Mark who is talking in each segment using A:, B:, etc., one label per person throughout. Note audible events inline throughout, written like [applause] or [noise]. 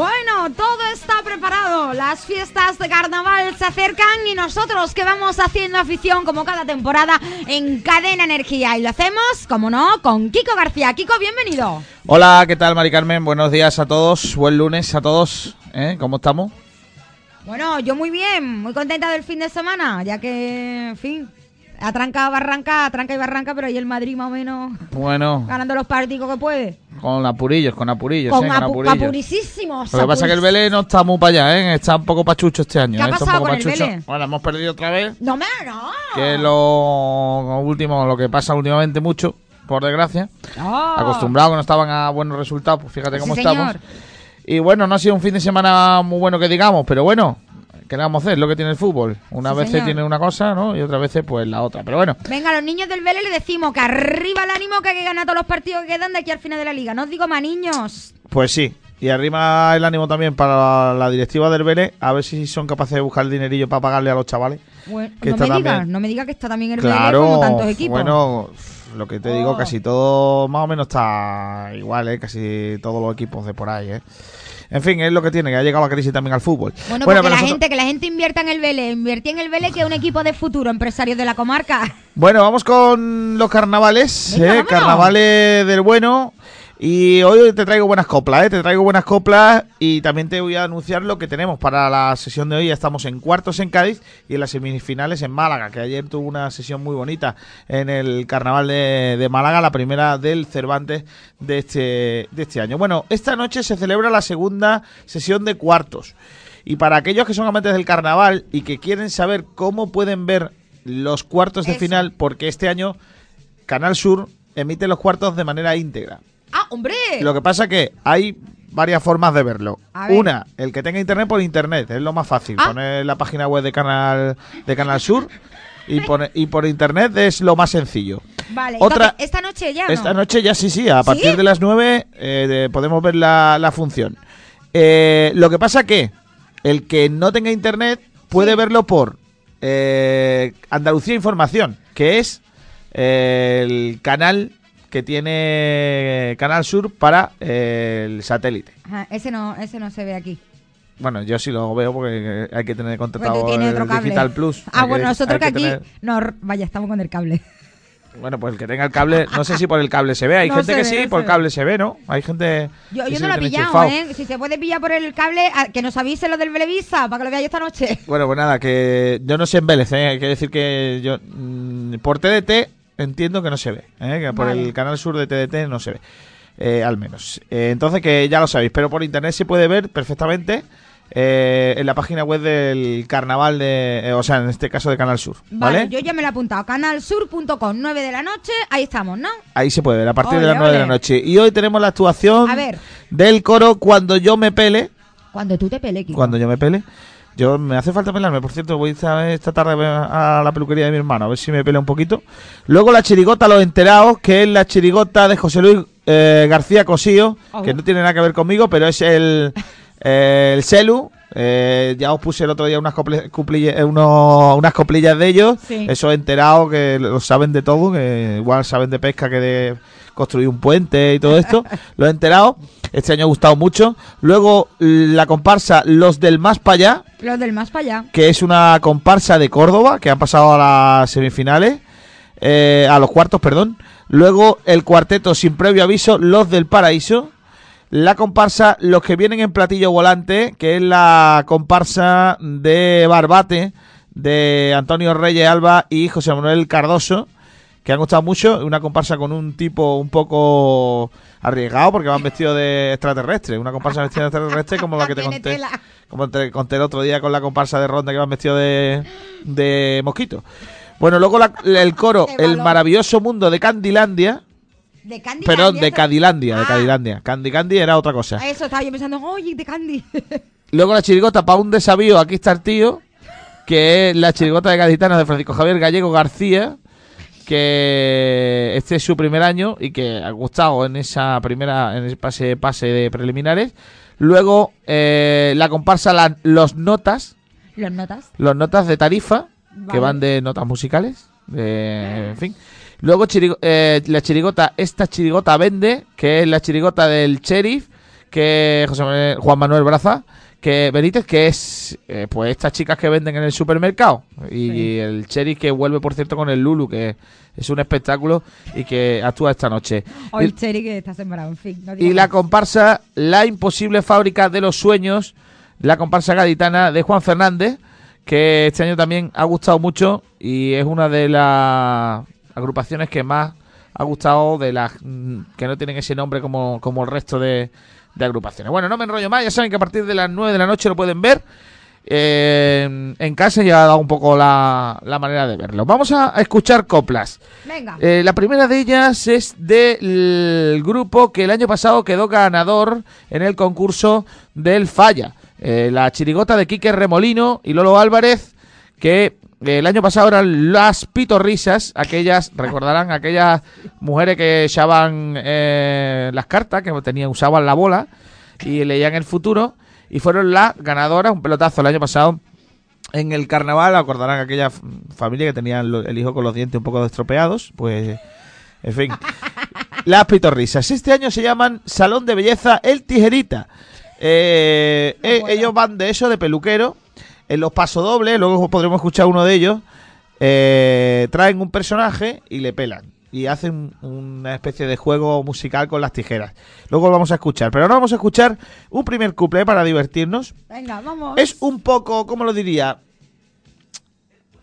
A: Bueno, todo está preparado. Las fiestas de carnaval se acercan y nosotros que vamos haciendo afición como cada temporada en Cadena Energía. Y lo hacemos, como no, con Kiko García. Kiko, bienvenido.
B: Hola, ¿qué tal, Mari Carmen? Buenos días a todos. Buen lunes a todos. ¿eh? ¿Cómo estamos?
A: Bueno, yo muy bien, muy contenta del fin de semana, ya que, en fin, atranca, barranca, atranca y barranca, pero ahí el Madrid más o menos
B: Bueno,
A: ganando los partidos que puede.
B: Con apurillos, con apurillos,
A: Con
B: ¿eh? Con
A: apu-
B: apurillos.
A: apurísimos.
B: Lo que pasa es que el Vélez no está muy para allá, ¿eh? Está un poco pachucho este año.
A: ¿Qué ha
B: ¿eh? Está un
A: pasado
B: poco
A: con el
B: pachucho.
A: Vélez?
B: Bueno, hemos perdido otra vez.
A: No me, no.
B: Que es lo último, lo que pasa últimamente mucho, por desgracia.
A: No.
B: Acostumbrados que no estaban a buenos resultados, pues fíjate
A: Sí,
B: cómo
A: señor.
B: estamos. Y bueno, no ha sido un fin de semana muy bueno que digamos, pero bueno, ¿qué le vamos a hacer? Lo que tiene el fútbol. Una
A: Sí,
B: vez
A: señor.
B: tiene una cosa, ¿no? Y otras veces pues la otra. Pero bueno,
A: Venga, a los niños del Vélez le decimos que arriba el ánimo que hay que ganar todos los partidos que quedan de aquí al final de la liga. No os digo más niños.
B: Pues sí. Y arriba el ánimo también para la directiva del Vélez, a ver si son capaces de buscar el dinerillo para pagarle a los chavales.
A: Bueno,
B: Que
A: no me digas,
B: también-
A: no me digas que está también el Vélez
B: Claro,
A: como tantos equipos.
B: bueno, lo que te digo,
A: Oh.
B: casi todo más o menos está igual, ¿eh? Casi todos los equipos de por ahí, ¿eh? En fin, es lo que tiene, que ha llegado la crisis también al fútbol.
A: Bueno, porque la
B: nosotros-
A: gente, que la gente invierta en el Vélez, invertí en el Vélez que es un equipo de futuro, empresarios de la comarca.
B: Bueno, vamos con los carnavales,
A: Venga,
B: ¿eh? carnavales del bueno. Y hoy te traigo buenas coplas, ¿eh? Te traigo buenas coplas y también te voy a anunciar lo que tenemos para la sesión de hoy. Ya estamos en cuartos en Cádiz y en las semifinales en Málaga, que ayer tuvo una sesión muy bonita en el carnaval de, de Málaga, la primera del Cervantes de este, de este año. Bueno, esta noche se celebra la segunda sesión de cuartos. Y para aquellos que son amantes del carnaval y que quieren saber cómo pueden ver los cuartos de
A: Eso.
B: final, porque este año Canal Sur emite los cuartos de manera íntegra.
A: ¡Ah, hombre!
B: Lo que pasa que hay varias formas de verlo.
A: Ver.
B: Una, el que tenga internet por internet, es lo más fácil.
A: Ah.
B: Poner la página web de Canal de Canal Sur y, pone- y por internet es lo más sencillo.
A: Vale,
B: Otra-
A: entonces, esta noche ya, ¿no?
B: Esta noche ya sí, sí, a partir de las 9 eh, de- podemos ver la, la función. Eh, lo que pasa que el que no tenga internet puede
A: Sí.
B: verlo por eh, Andalucía Información, que es el canal que tiene Canal Sur para eh, el satélite.
A: Ajá, ese no, ese no se ve aquí.
B: Bueno, yo sí lo veo porque hay que tener contratado
A: tiene
B: el
A: otro cable.
B: Digital Plus.
A: Ah,
B: Hay
A: bueno,
B: que-
A: nosotros que aquí...
B: tener-
A: No, vaya, estamos con el cable.
B: Bueno, pues el que tenga el cable, no sé si por el cable se ve. Hay [laughs]
A: No
B: gente que
A: ve,
B: sí,
A: no
B: por
A: ve.
B: cable se ve, ¿no? Hay gente.
A: Yo, yo no lo he pillado. ¿eh? Si se puede pillar por el cable, a- que nos avise lo del Belevisa, para que lo veáis esta noche.
B: Bueno, pues nada, que yo no sé en Vélez, ¿eh? Hay que decir que yo. mm, por TDT entiendo que no se ve, ¿eh? Que por
A: Vale.
B: el canal sur de TDT no se ve. eh, al menos. Eh, entonces, que ya lo sabéis, pero por internet se puede ver perfectamente. eh, en la página web del carnaval de. eh, o sea, en este caso de Canal Sur.
A: Vale,
B: ¿Vale?
A: yo ya me lo he apuntado. Canalsur.com, 9 de la noche, ahí estamos, ¿no?
B: Ahí se puede ver a partir
A: Ole,
B: de las 9 de la noche. Y hoy tenemos la actuación
A: A ver.
B: del coro Cuando yo me pele.
A: Cuando tú te pelees, Kiko.
B: Cuando yo me pele. Yo me hace falta pelarme, por cierto, voy esta, esta tarde a la peluquería de mi hermano, a ver si me pela un poquito. Luego la chirigota Los Enterados, que es la chirigota de José Luis eh, García Cosío,
A: Oh.
B: que no tiene nada que ver conmigo, pero es el, eh, el Celu. Eh, ya os puse el otro día unas, cople- cuplilla- unos- unas coplillas de ellos.
A: Sí.
B: Esos enterados que lo saben de todo, que igual saben de pesca que de construir un puente y todo esto. [laughs] los enterados. Este año ha gustado mucho. Luego la comparsa Los del Más para allá,
A: Los del más para allá.
B: que es una comparsa de Córdoba, que han pasado a las semifinales, eh, a los cuartos, perdón. Luego el cuarteto sin previo aviso, Los del Paraíso. La comparsa Los que vienen en platillo volante, que es la comparsa de Barbate, de Antonio Reyes Alba y José Manuel Cardoso, que han gustado mucho. Una comparsa con un tipo un poco arriesgado, porque van vestidos de extraterrestre. Una comparsa vestida de extraterrestre como la que te [laughs] conté. Como te conté el otro día con la comparsa de Ronda que van vestido de, de mosquito. Bueno, luego la- el coro El maravilloso mundo de Candilandia,
A: De Candy
B: Perdón,
A: Candy,
B: de Cadilandia, de
A: Ah.
B: Cadilandia. Candy Candy era otra cosa.
A: Eso estaba yo pensando, oye, de Candy. [laughs]
B: Luego la chirigota para un desafío, aquí está el tío, que es la chirigota de gaditanas de Francisco Javier Gallego García, que este es su primer año y que ha gustado en esa primera, en ese pase, pase de preliminares. Luego eh, la comparsa la- Los Notas,
A: Los notas.
B: los Notas de Tarifa, que van de notas musicales, de- en fin. Luego chirigo- eh, la chirigota, esta chirigota vende, que es la chirigota del sheriff, que José Manuel- Juan Manuel Braza, que Benítez, que es eh, pues estas chicas que venden en el supermercado. Y
A: Sí.
B: el sheriff que vuelve, por cierto, con el Lulu, que es un espectáculo y que actúa esta noche.
A: O
B: Y-
A: el Cherry que está sembrado, en fin. no
B: y la comparsa La imposible fábrica de los sueños, la comparsa gaditana de Juan Fernández, que este año también ha gustado mucho y es una de las agrupaciones que más ha gustado de las mm, que no tienen ese nombre como, como el resto de, de agrupaciones. Bueno, no me enrollo más, ya saben que a partir de las 9 de la noche lo pueden ver. eh, en casa ya ha dado un poco la, la manera de verlo. Vamos a, a escuchar coplas.
A: Venga.
B: Eh, la primera de ellas es del grupo que el año pasado quedó ganador en el concurso del Falla. Eh, la chirigota de Quique Remolino y Lolo Álvarez, que el año pasado eran las pitorrisas, aquellas, [laughs] recordarán, aquellas mujeres que echaban eh, las cartas, que tenían, usaban la bola y leían el futuro, y fueron las ganadoras, un pelotazo el año pasado en el carnaval, acordarán aquella familia que tenía el hijo con los dientes un poco estropeados, pues, en fin. [laughs] Las pitorrisas. Este año se llaman Salón de Belleza El Tijerita. Eh, eh, ellos van de eso, de peluquero. En los pasodobles, luego podremos escuchar uno de ellos. eh, traen un personaje y le pelan. Y hacen una especie de juego musical con las tijeras. Luego lo vamos a escuchar. Pero ahora vamos a escuchar un primer couple para divertirnos.
A: Venga, vamos.
B: Es un poco, ¿cómo lo diría?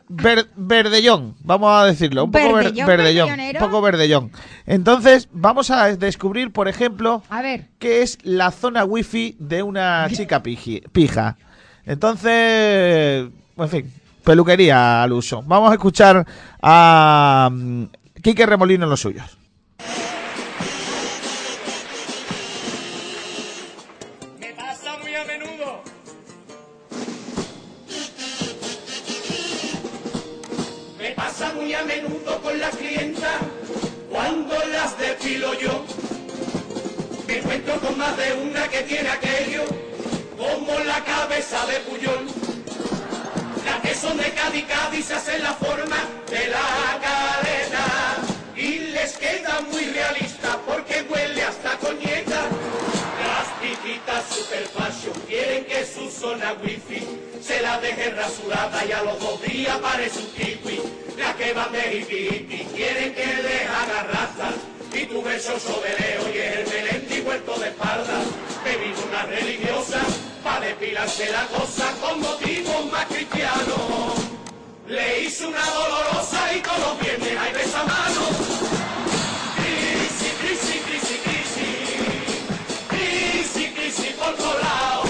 B: Ver- verdellón, vamos a decirlo. Un poco ver-
A: Verdellón.
B: Un poco verdellón. Entonces, vamos a descubrir, por ejemplo,
A: A ver.
B: qué es la zona wifi de una chica pija. Entonces, en fin, peluquería al uso. Vamos a escuchar a mm, Quique Remolino en los suyos.
C: Yo. Me encuentro con más de una que tiene aquello como la cabeza de Puyol. Las que son de Cádiz, Cádiz se hacen la forma de la cadena y les queda muy realista porque huele hasta coñeta. Las pijitas super fashion quieren que su zona wifi se la deje rasurada y a los dos días parece un kiwi. Las que van de hippie hippie quieren que les haga raza y tu beso sobereo y es el melendi depilarse la cosa con motivos más cristianos. Le hice una dolorosa y todos los viernes hay besamanos. Crisis, crisis, crisis, crisis. Crisis, crisis por todos lados.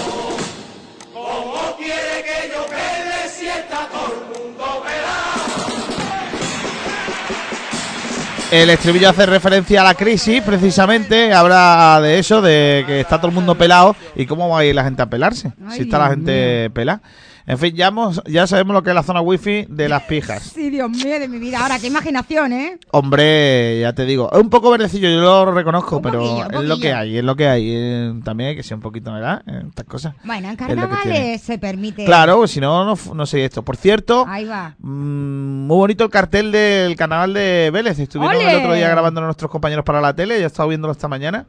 C: ¿Cómo quiere que yo pele si está todo el mundo pelado?
B: El estribillo hace referencia a la crisis, precisamente. Habla de eso, de que está todo el mundo pelado. ¿Y cómo va a ir la gente a pelarse?
A: Ay,
B: si está la gente pelada. En fin, ya, hemos- ya sabemos lo que es la zona wifi de las pijas. [laughs]
A: Sí, Dios mío de mi vida. Ahora, qué imaginación, ¿eh?
B: Hombre, ya te digo, es un poco verdecillo, yo lo reconozco,
A: Un
B: pero
A: poquillo,
B: es lo que hay, es lo que hay. Eh, también hay que ser un poquito, ¿verdad? Eh, Estas cosas.
A: Bueno, en carnavales se permite.
B: Claro, pues si no, no, no sé esto. Por cierto,
A: Ahí va.
B: Mm, muy bonito el cartel del carnaval de Vélez. Estuvieron
A: ¡Ole!
B: el otro día grabando nuestros compañeros para la tele. Ya he estado viéndolo esta mañana.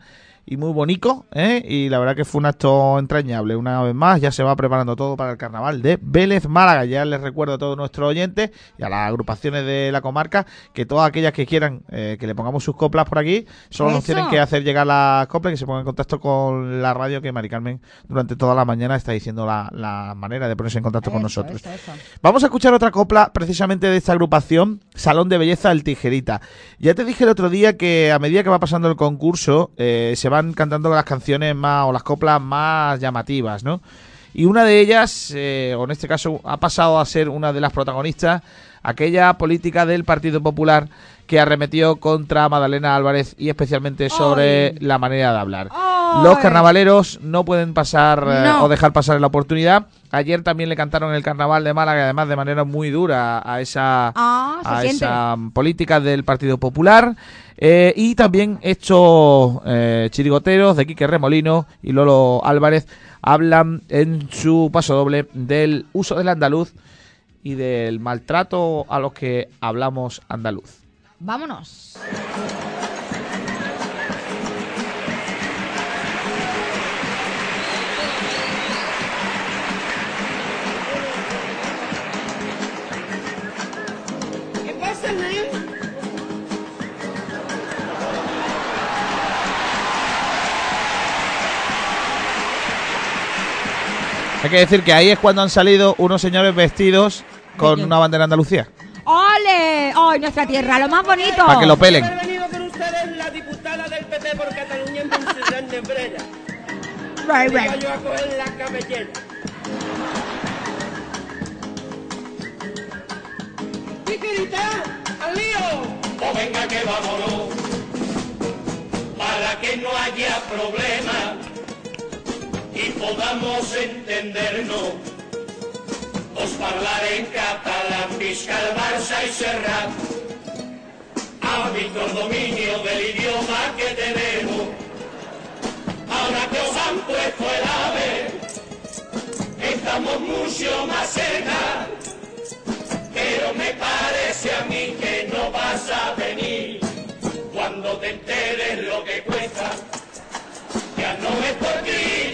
B: Y muy bonito, ¿eh? Y la verdad que fue un acto entrañable. Una vez más, ya se va preparando todo para el carnaval de Vélez Málaga. Ya les recuerdo a todos nuestros oyentes y a las agrupaciones de la comarca que todas aquellas que quieran eh, que le pongamos sus coplas por aquí, solo nos tienen que hacer llegar las coplas y que se pongan en contacto con la radio que Mari Carmen durante toda la mañana está diciendo la, la manera de ponerse en contacto con nosotros.
A: eso, eso.
B: Vamos a escuchar otra copla precisamente de esta agrupación, Salón de Belleza El Tijerita. Ya te dije el otro día que a medida que va pasando el concurso eh, se van cantando las canciones más o las coplas más llamativas, ¿no? Y una de ellas, eh, o en este caso ha pasado a ser una de las protagonistas, aquella política del Partido Popular que arremetió contra Madalena Álvarez y especialmente sobre
A: Ay.
B: la manera de hablar.
A: Ay.
B: Los carnavaleros no pueden pasar eh, o dejar pasar la oportunidad. Ayer también le cantaron el carnaval de Málaga, además de manera muy dura a esa,
A: Ah,
B: a esa política del Partido Popular. Eh, y también estos eh, chirigoteros de Quique Remolino y Lolo Álvarez hablan en su paso doble del uso del andaluz y del maltrato a los que hablamos andaluz.
A: Vámonos.
B: Hay que decir que ahí es cuando han salido unos señores vestidos con una bandera de Andalucía.
A: ¡Ole! ¡Ay, nuestra tierra! ¡Lo más bonito!
B: Para que lo pelen.
D: Haber venido con ustedes la diputada del PP por Cataluña en Montserrat Nebrera.
A: Right, right.
D: yo a coger la cabellera. ¡Tiquirita! ¡Al lío!
C: Pues venga que vámonos, para que no haya problema y podamos entendernos. Os hablar en catalán, visca el Barça y Serrat, ámbito el dominio del idioma que tenemos. Ahora que os han puesto el ave, estamos mucho más cerca pero me parece a mí que no vas a venir cuando te enteres lo que cuesta. Ya no es por criticar,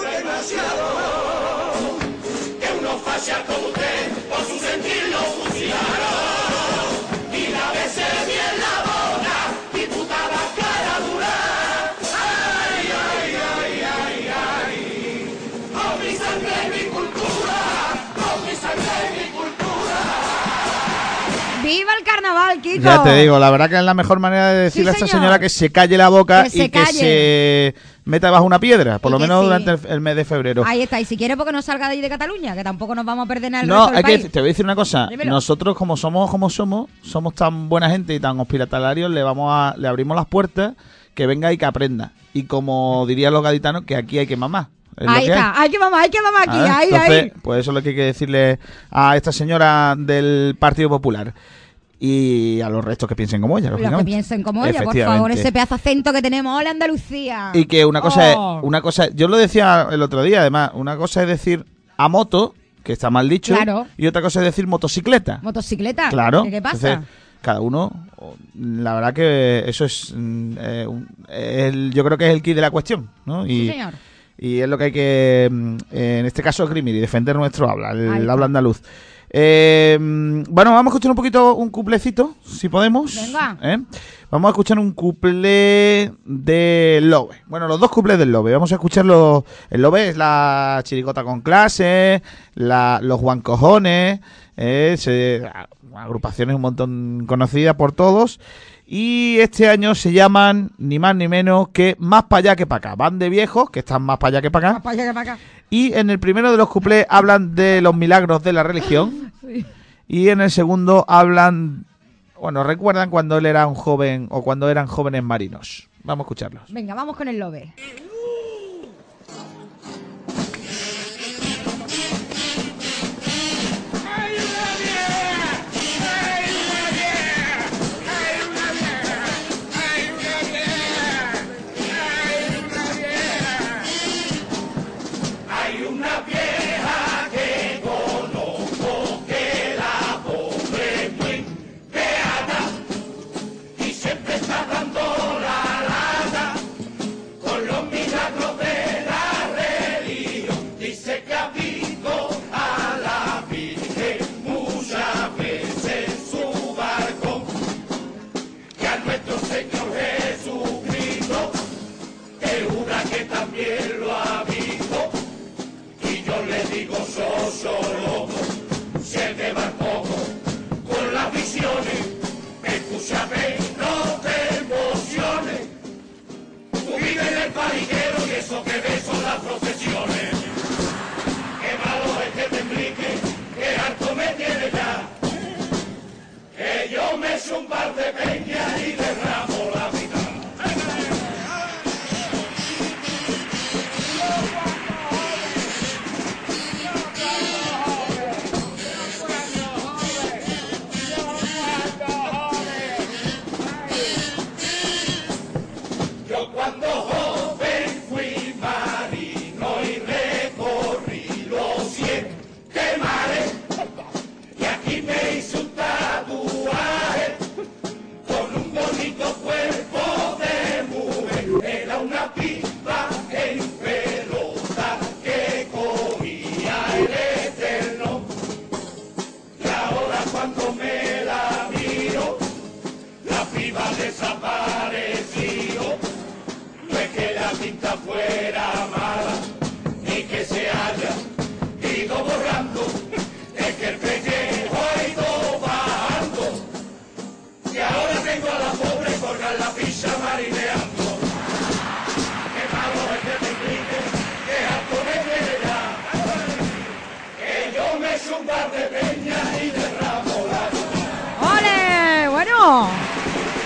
D: demasiado.
C: Que unos fachas como usted, por su sentir fusilaron.
A: Kiko!
B: Ya te digo, la verdad que es la mejor manera de decirle a esta
A: señor.
B: señora que se calle la boca
A: Que
B: y
A: se
B: que se meta bajo una piedra, por
A: Y
B: lo menos
A: sí.
B: durante el, el mes de febrero.
A: Ahí está, y si quiere, porque no salga de ahí de Cataluña, que tampoco nos vamos a perder en el
B: No,
A: resto del
B: hay que,
A: país.
B: te voy a decir una cosa.
A: Dímelo.
B: Nosotros, como somos como somos, somos tan buena gente y tan hospitalarios, le vamos a, le abrimos las puertas, que venga y que aprenda. Y como dirían los gaditanos, que aquí hay que mamar. Es
A: Ahí
B: que
A: está, hay que mamar, hay que mamar aquí,
B: Ah,
A: ahí,
B: Entonces,
A: ahí.
B: pues eso es lo que hay que decirle a esta señora del Partido Popular. Y a los restos que piensen como ella,
A: Los que
B: lógicamente.
A: piensen como ella, por favor, ese pedazo acento que tenemos. ¡Hola, Andalucía!
B: Y que una cosa,
A: Oh.
B: es, una cosa, yo lo decía el otro día, además, una cosa es decir a moto, que está mal dicho,
A: Claro.
B: y otra cosa es decir motocicleta.
A: ¿Motocicleta?
B: Claro.
A: ¿Qué, qué pasa?
B: Entonces, cada uno, la verdad que eso es, mm, eh, un- el- yo creo que es el key de la cuestión, ¿no? Y,
A: Sí, señor.
B: y es lo que hay que, mm, en este caso, esgrimir y defender nuestro habla, el, habla andaluz. Eh, bueno, vamos a escuchar un poquito un cuplecito, si podemos.
A: Venga.
B: ¿eh? Vamos a escuchar un cuplé de Lobe. Bueno, los dos cuplés del Lobe. Vamos a escuchar los... El Lobe es la chiricota con clase, la, los Juan Cojones, eh, se- agrupaciones un montón conocidas por todos. Y este año se llaman ni más ni menos que Más para allá que para acá. Van de viejos, que están más para allá que para acá.
A: Para allá, para acá.
B: Y en el primero de los cuplés hablan de los milagros de la religión. Y en el segundo hablan, bueno, recuerdan cuando él era un joven o cuando eran jóvenes marinos. Vamos a escucharlos.
A: Venga, vamos con el lobe.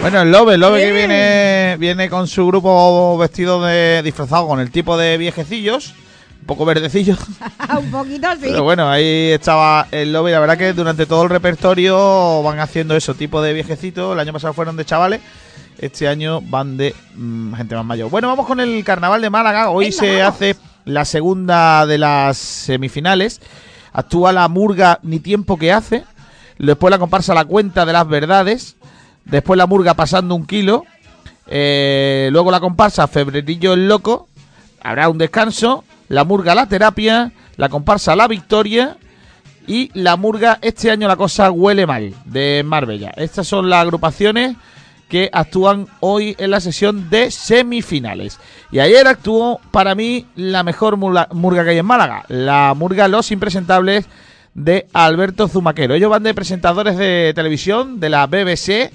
A: Bueno,
B: el Lobe, el Lobe que viene, viene con su grupo vestido de disfrazado con el tipo de viejecillos, un poco verdecillos. [laughs]
A: un poquito sí.
B: Pero bueno, ahí estaba el Lobe y la verdad que durante todo el repertorio van haciendo eso, tipo de viejecitos. El año pasado fueron de chavales, este año van de mm, gente más mayor. Bueno, vamos con el carnaval de Málaga. Hoy
A: Venga,
B: se
A: vamos.
B: hace la segunda de las semifinales. Actúa la murga Ni Tiempo que hace. Después la comparsa La Cuenta de las Verdades. Después la murga Pasando un Kilo. Eh, luego la comparsa Febrerillo el Loco. Habrá un descanso. La murga La Terapia. La comparsa La Victoria. Y la murga Este año la cosa huele mal. De Marbella. Estas son las agrupaciones que actúan hoy en la sesión de semifinales. Y ayer actuó para mí la mejor murga, murga que hay en Málaga, la murga Los Impresentables de Alberto Zumaquero. Ellos van de presentadores de televisión de la BBC,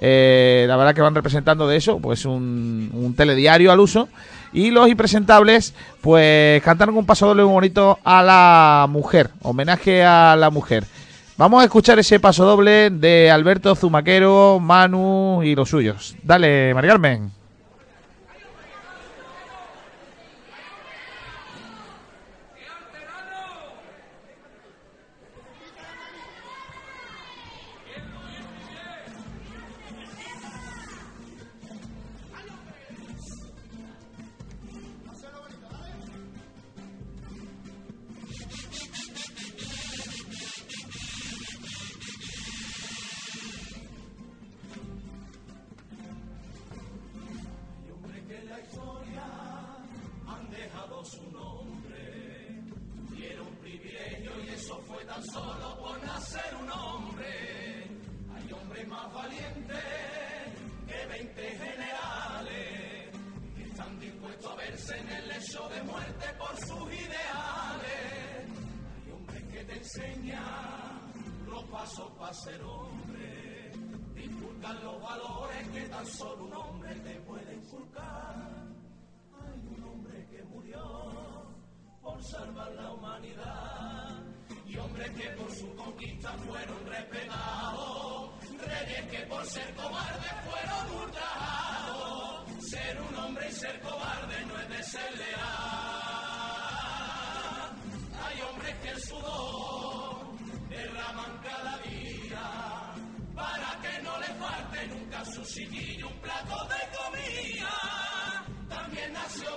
B: eh, la verdad que van representando de eso, pues un, un telediario al uso. Y los impresentables, pues cantaron un paso doble muy bonito a la mujer, homenaje a la mujer. Vamos a escuchar ese paso doble de Alberto Zumaquero, Manu y los suyos. Dale, su nombre.
A: Y era un privilegio y eso fue tan solo por nacer un
B: hombre. Hay hombres más valientes que 20 generales que están dispuestos a verse en el lecho de muerte por sus ideales. Hay hombres que
C: te enseñan los pasos para ser hombre. Inculcan los valores que tan solo un hombre te puede inculcar por salvar la humanidad. Y hombres que por su conquista fueron respetados, reyes que por ser cobardes fueron hurtados. Ser un hombre y ser cobarde no es de ser.
B: Hay hombres
C: que el sudor derraman cada día para que no le falte nunca su sillillo un plato de comida. También nació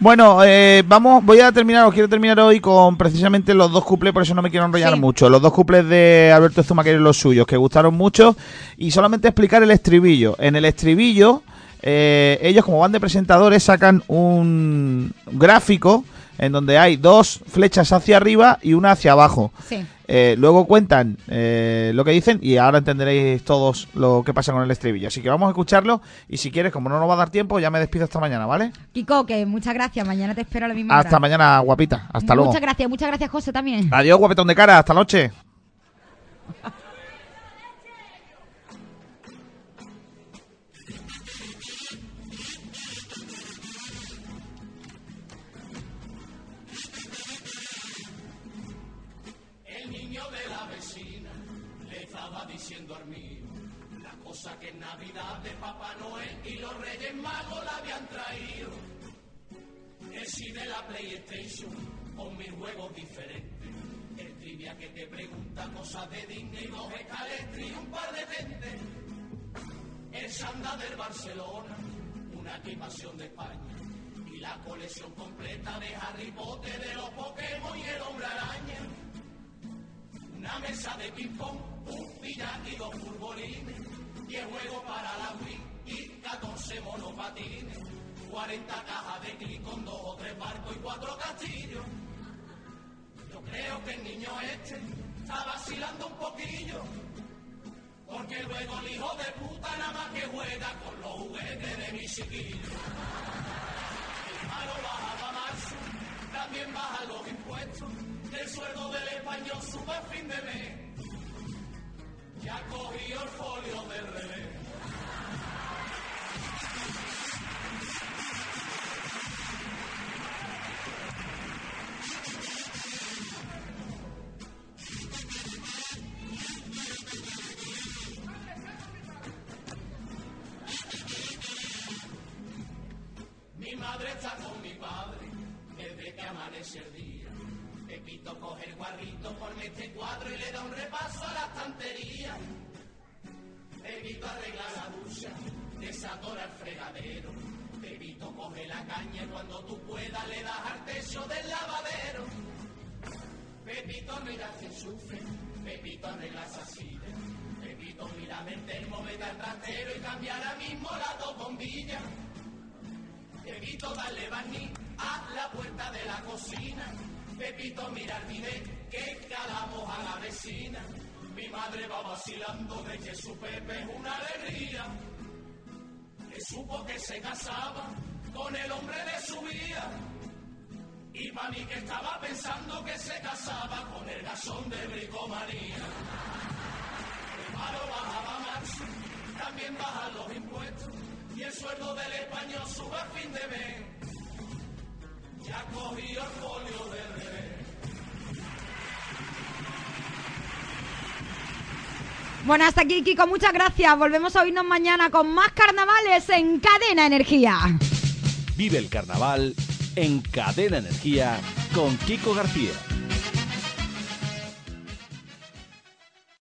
B: Bueno, eh, vamos, voy a terminar, os quiero terminar hoy con precisamente los dos cuplés, por eso no me quiero enrollar
A: Sí.
B: mucho. Los dos cuplés de Alberto Zumaquero y los suyos, que gustaron mucho. Y solamente explicar el estribillo. En el estribillo, eh, ellos como van de presentadores sacan un gráfico en donde hay dos flechas hacia arriba y una hacia abajo.
A: Sí.
B: Eh, luego cuentan eh, lo que dicen y ahora entenderéis todos lo que pasa con el estribillo. Así que vamos a escucharlo y si quieres, como no nos va a dar tiempo, ya me despido hasta mañana, ¿vale?
A: Kiko, que muchas gracias. Mañana te espero a la misma hora.
B: Hasta mañana, guapita. Hasta luego.
A: Muchas gracias, muchas gracias, José, también.
B: Adiós, guapetón de cara. Hasta estaba diciendo Armío. La cosa
C: que en Navidad de Papá Noel y los Reyes Magos la habían traído. El cine, la PlayStation, con mis juegos diferentes. El trivia que te pregunta cosas de Disney, dos escalestri y un de gente. El sanda del Barcelona, una animación de España. Y la colección completa de Harry Potter, de los Pokémon y el Hombre Araña. Una mesa de ping-pong un Piña y dos furbolines, 10 juegos para la Wii y 14 monopatines, 40 cajas de clic con dos o tres barcos y cuatro castillos. Yo creo que el niño este está vacilando un poquillo, porque luego el hijo de puta nada más que juega con los juguetes de mi chiquillo. Claro, baja marzo, también bajan los impuestos, el sueldo del español sube a fin de mes ya cogió el folio del revés. Mi madre está con mi padre desde que amanece el día. Pepito coge el guarrito, pone este cuadro y le da un repaso a la estantería. Pepito arregla la ducha, desatora el fregadero. Pepito coge la caña y cuando tú puedas le das al techo del lavadero. Pepito mira el enchufe, Pepito arregla silla. Pepito mira el termómetro al trastero y cambia ahora mismo las dos bombillas. Pepito darle barniz a la puerta de la cocina. Pepito mira bidet que calamos a la vecina. Mi madre va vacilando de que su Pepe es una alegría. Que supo que se casaba con el hombre de su vida. Y para mí que estaba pensando que se casaba con el gasón de bricomanía. El paro bajaba marzo, también bajan los impuestos. Y el sueldo del español sube a fin de mes.
A: Bueno, hasta aquí, Kiko. Muchas gracias. Volvemos a oírnos mañana con más carnavales en Cadena Energía.
E: Vive el carnaval en Cadena Energía con Kiko García.